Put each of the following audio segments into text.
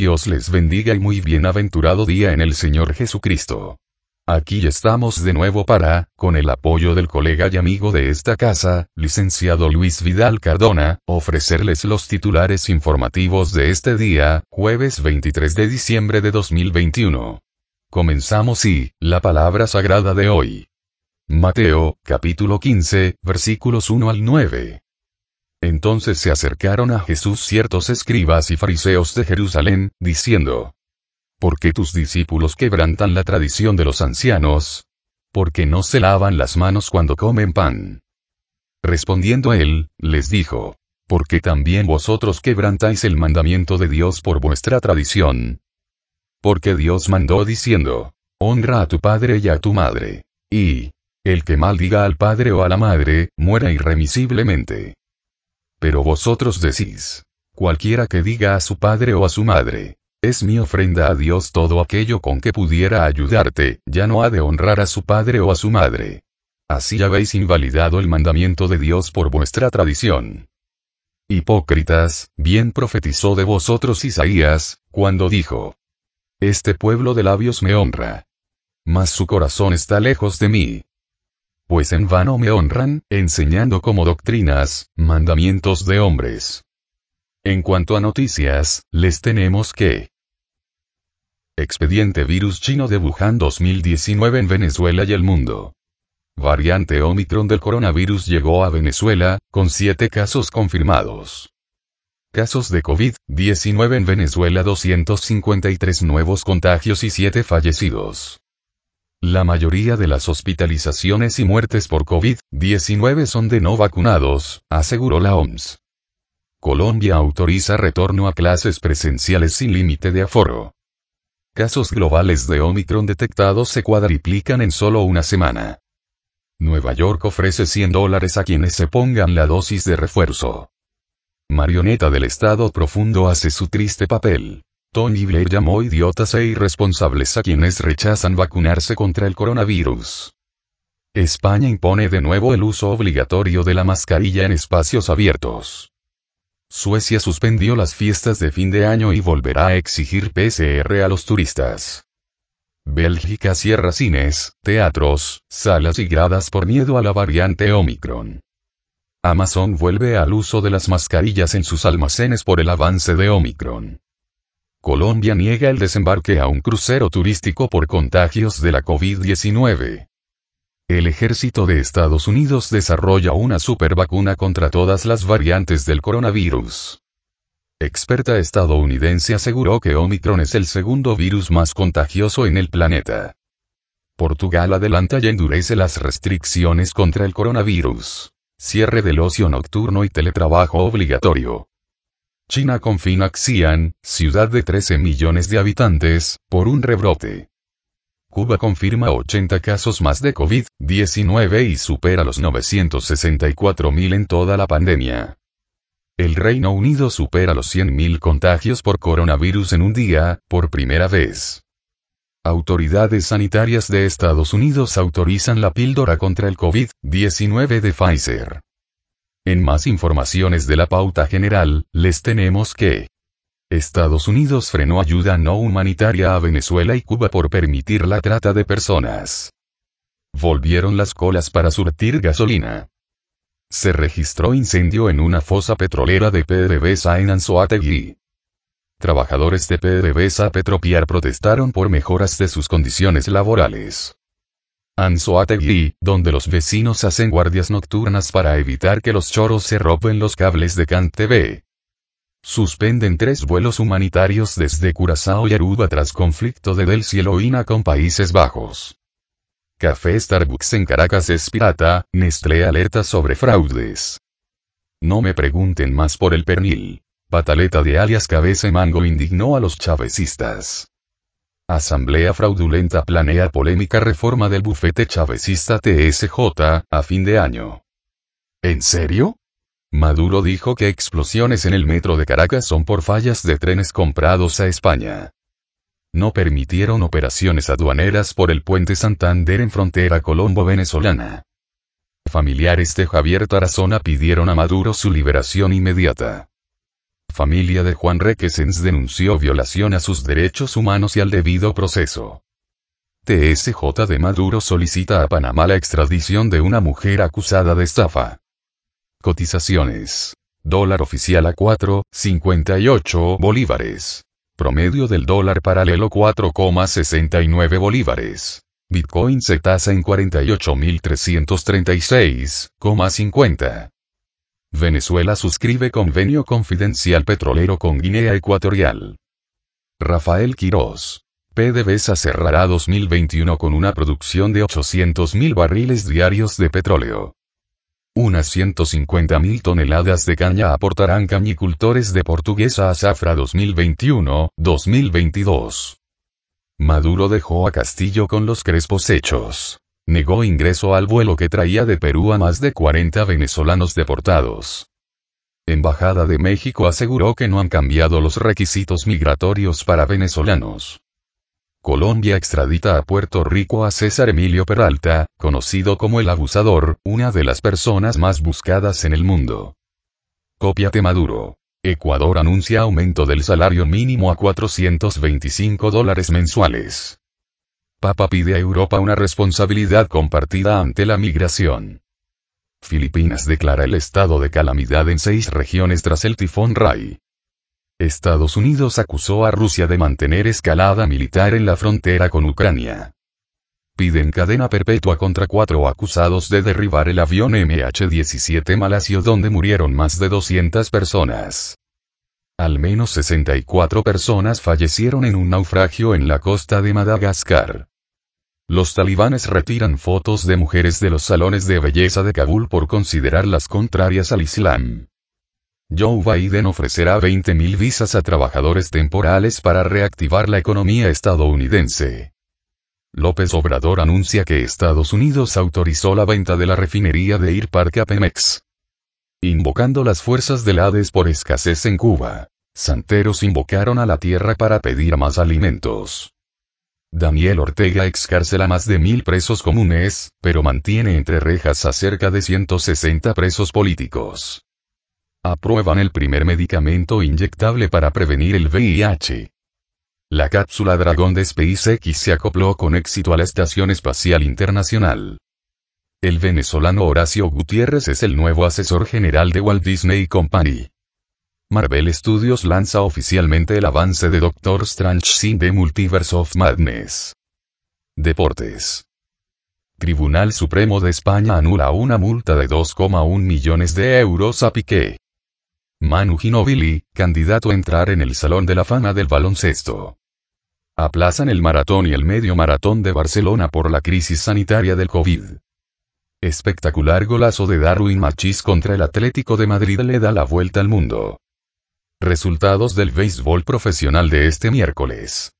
Dios les bendiga y muy bienaventurado día en el Señor Jesucristo. Aquí estamos de nuevo para, con el apoyo del colega y amigo de esta casa, licenciado Luis Vidal Cardona, ofrecerles los titulares informativos de este día, jueves 23 de diciembre de 2021. Comenzamos y, la palabra sagrada de hoy. Mateo, capítulo 15, versículos 1 al 9. Entonces se acercaron a Jesús ciertos escribas y fariseos de Jerusalén, diciendo, ¿Por qué tus discípulos quebrantan la tradición de los ancianos? Porque no se lavan las manos cuando comen pan. Respondiendo él, les dijo, porque también vosotros quebrantáis el mandamiento de Dios por vuestra tradición. Porque Dios mandó diciendo, honra a tu padre y a tu madre. Y, el que maldiga al padre o a la madre, muera irremisiblemente. Pero vosotros decís, cualquiera que diga a su padre o a su madre, es mi ofrenda a Dios todo aquello con que pudiera ayudarte, ya no ha de honrar a su padre o a su madre. Así habéis invalidado el mandamiento de Dios por vuestra tradición. Hipócritas, bien profetizó de vosotros Isaías, cuando dijo, Este pueblo de labios me honra. Mas su corazón está lejos de mí, pues en vano me honran, enseñando como doctrinas, mandamientos de hombres. En cuanto a noticias, les tenemos que Expediente Virus Chino de Wuhan 2019 en Venezuela y el mundo. Variante Omicron del coronavirus llegó a Venezuela, con 7 casos confirmados. Casos de COVID-19 en Venezuela 253 nuevos contagios y 7 fallecidos. La mayoría de las hospitalizaciones y muertes por COVID-19 son de no vacunados, aseguró la OMS. Colombia autoriza retorno a clases presenciales sin límite de aforo. Casos globales de Omicron detectados se cuadriplican en solo una semana. Nueva York ofrece 100 dólares a quienes se pongan la dosis de refuerzo. Marioneta del Estado profundo hace su triste papel. Tony Blair llamó idiotas e irresponsables a quienes rechazan vacunarse contra el coronavirus. España impone de nuevo el uso obligatorio de la mascarilla en espacios abiertos. Suecia suspendió las fiestas de fin de año y volverá a exigir PCR a los turistas. Bélgica cierra cines, teatros, salas y gradas por miedo a la variante Omicron. Amazon vuelve al uso de las mascarillas en sus almacenes por el avance de Omicron. Colombia niega el desembarque a un crucero turístico por contagios de la COVID-19. El ejército de Estados Unidos desarrolla una supervacuna contra todas las variantes del coronavirus. Experta estadounidense aseguró que Omicron es el segundo virus más contagioso en el planeta. Portugal adelanta y endurece las restricciones contra el coronavirus. Cierre del ocio nocturno y teletrabajo obligatorio. China confina Xi'an, ciudad de 13 millones de habitantes, por un rebrote. Cuba confirma 80 casos más de COVID-19 y supera los 964.000 en toda la pandemia. El Reino Unido supera los 100.000 contagios por coronavirus en un día, por primera vez. Autoridades sanitarias de Estados Unidos autorizan la píldora contra el COVID-19 de Pfizer. En más informaciones de la pauta general, les tenemos que Estados Unidos frenó ayuda no humanitaria a Venezuela y Cuba por permitir la trata de personas. Volvieron las colas para surtir gasolina. Se registró incendio en una fosa petrolera de PDVSA en Anzoátegui. Trabajadores de PDVSA Petropiar protestaron por mejoras de sus condiciones laborales. Anzoátegui, donde los vecinos hacen guardias nocturnas para evitar que los choros se roben los cables de CanTV. Suspenden tres vuelos humanitarios desde Curazao y Aruba tras conflicto de Del Cielo INA con Países Bajos. Café Starbucks en Caracas es pirata, Nestlé alerta sobre fraudes. No me pregunten más por el pernil. Pataleta de alias Cabeza Mango indignó a los chavecistas. Asamblea fraudulenta planea polémica reforma del bufete chavecista TSJ, a fin de año. ¿En serio? Maduro dijo que explosiones en el metro de Caracas son por fallas de trenes comprados a España. No permitieron operaciones aduaneras por el puente Santander en frontera colombo-venezolana. Familiares de Javier Tarazona pidieron a Maduro su liberación inmediata. Familia de Juan Requesens denunció violación a sus derechos humanos y al debido proceso. TSJ de Maduro solicita a Panamá la extradición de una mujer acusada de estafa. Cotizaciones. Dólar oficial a 4,58 bolívares. Promedio del dólar paralelo 4,69 bolívares. Bitcoin se tasa en 48.336,50. Venezuela suscribe convenio confidencial petrolero con Guinea Ecuatorial. Rafael Quirós. PDVSA cerrará 2021 con una producción de 800.000 barriles diarios de petróleo. Unas 150.000 toneladas de caña aportarán cañicultores de Portuguesa a Zafra 2021-2022. Maduro dejó a Castillo con los crespos hechos. Negó ingreso al vuelo que traía de Perú a más de 40 venezolanos deportados. Embajada de México aseguró que no han cambiado los requisitos migratorios para venezolanos. Colombia extradita a Puerto Rico a César Emilio Peralta, conocido como el abusador, una de las personas más buscadas en el mundo. Cópiate Maduro. Ecuador anuncia aumento del salario mínimo a 425 dólares mensuales. Papa pide a Europa una responsabilidad compartida ante la migración. Filipinas declara el estado de calamidad en seis regiones tras el tifón Rai. Estados Unidos acusó a Rusia de mantener escalada militar en la frontera con Ucrania. Piden cadena perpetua contra cuatro acusados de derribar el avión MH17 Malasio donde murieron más de 200 personas. Al menos 64 personas fallecieron en un naufragio en la costa de Madagascar. Los talibanes retiran fotos de mujeres de los salones de belleza de Kabul por considerarlas contrarias al Islam. Joe Biden ofrecerá 20.000 visas a trabajadores temporales para reactivar la economía estadounidense. López Obrador anuncia que Estados Unidos autorizó la venta de la refinería de Irpark a Pemex. Invocando las fuerzas del Hades por escasez en Cuba. Santeros invocaron a la tierra para pedir más alimentos. Daniel Ortega excarcela más de mil presos comunes, pero mantiene entre rejas a cerca de 160 presos políticos. Aprueban el primer medicamento inyectable para prevenir el VIH. La cápsula Dragón de SpaceX se acopló con éxito a la Estación Espacial Internacional. El venezolano Horacio Gutiérrez es el nuevo asesor general de Walt Disney Company. Marvel Studios lanza oficialmente el avance de Doctor Strange sin The Multiverse of Madness. Deportes. Tribunal Supremo de España anula una multa de 2,1 millones de euros a Piqué. Manu Ginobili, candidato a entrar en el Salón de la Fama del Baloncesto. Aplazan el maratón y el medio maratón de Barcelona por la crisis sanitaria del COVID. Espectacular golazo de Darwin Machis contra el Atlético de Madrid le da la vuelta al mundo. Resultados del béisbol profesional de este miércoles.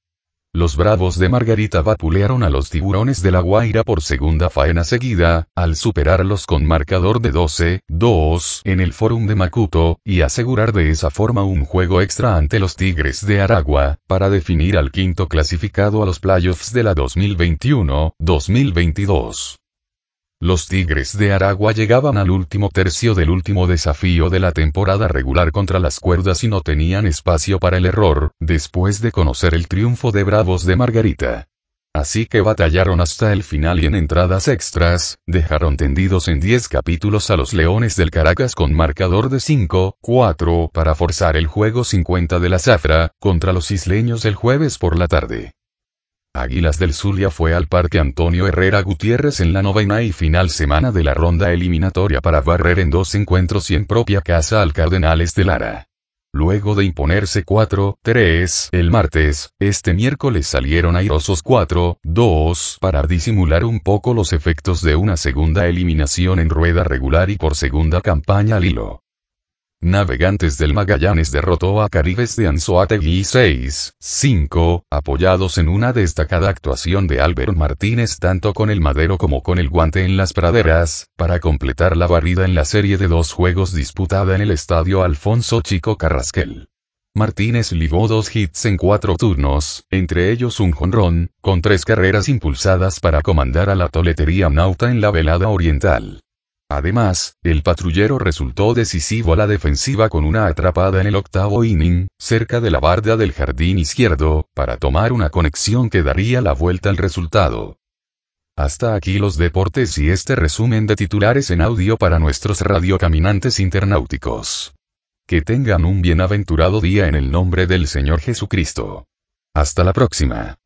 Los Bravos de Margarita vapulearon a los tiburones de la Guaira por segunda faena seguida, al superarlos con marcador de 12-2 en el Fórum de Macuto, y asegurar de esa forma un juego extra ante los Tigres de Aragua, para definir al quinto clasificado a los playoffs de la 2021-2022. Los Tigres de Aragua llegaban al último tercio del último desafío de la temporada regular contra las cuerdas y no tenían espacio para el error, después de conocer el triunfo de Bravos de Margarita. Así que batallaron hasta el final y en entradas extras, dejaron tendidos en 10 capítulos a los Leones del Caracas con marcador de 5-4 para forzar el juego 50 de la Zafra, contra los isleños el jueves por la tarde. Águilas del Zulia fue al Parque Antonio Herrera Gutiérrez en la novena y final semana de la ronda eliminatoria para barrer en dos encuentros y en propia casa al Cardenales de Lara. Luego de imponerse 4-3 el martes, este miércoles salieron airosos 4-2 para disimular un poco los efectos de una segunda eliminación en rueda regular y por segunda campaña al hilo. Navegantes del Magallanes derrotó a Caribes de Anzoátegui 6-5, apoyados en una destacada actuación de Álvaro Martínez tanto con el madero como con el guante en las praderas, para completar la barrida en la serie de dos juegos disputada en el estadio Alfonso Chico Carrasquel. Martínez ligó dos hits en cuatro turnos, entre ellos un jonrón, con tres carreras impulsadas para comandar a la toletería nauta en la velada oriental. Además, el patrullero resultó decisivo a la defensiva con una atrapada en el octavo inning, cerca de la barda del jardín izquierdo, para tomar una conexión que daría la vuelta al resultado. Hasta aquí los deportes y este resumen de titulares en audio para nuestros radiocaminantes internauticos. Que tengan un bienaventurado día en el nombre del Señor Jesucristo. Hasta la próxima.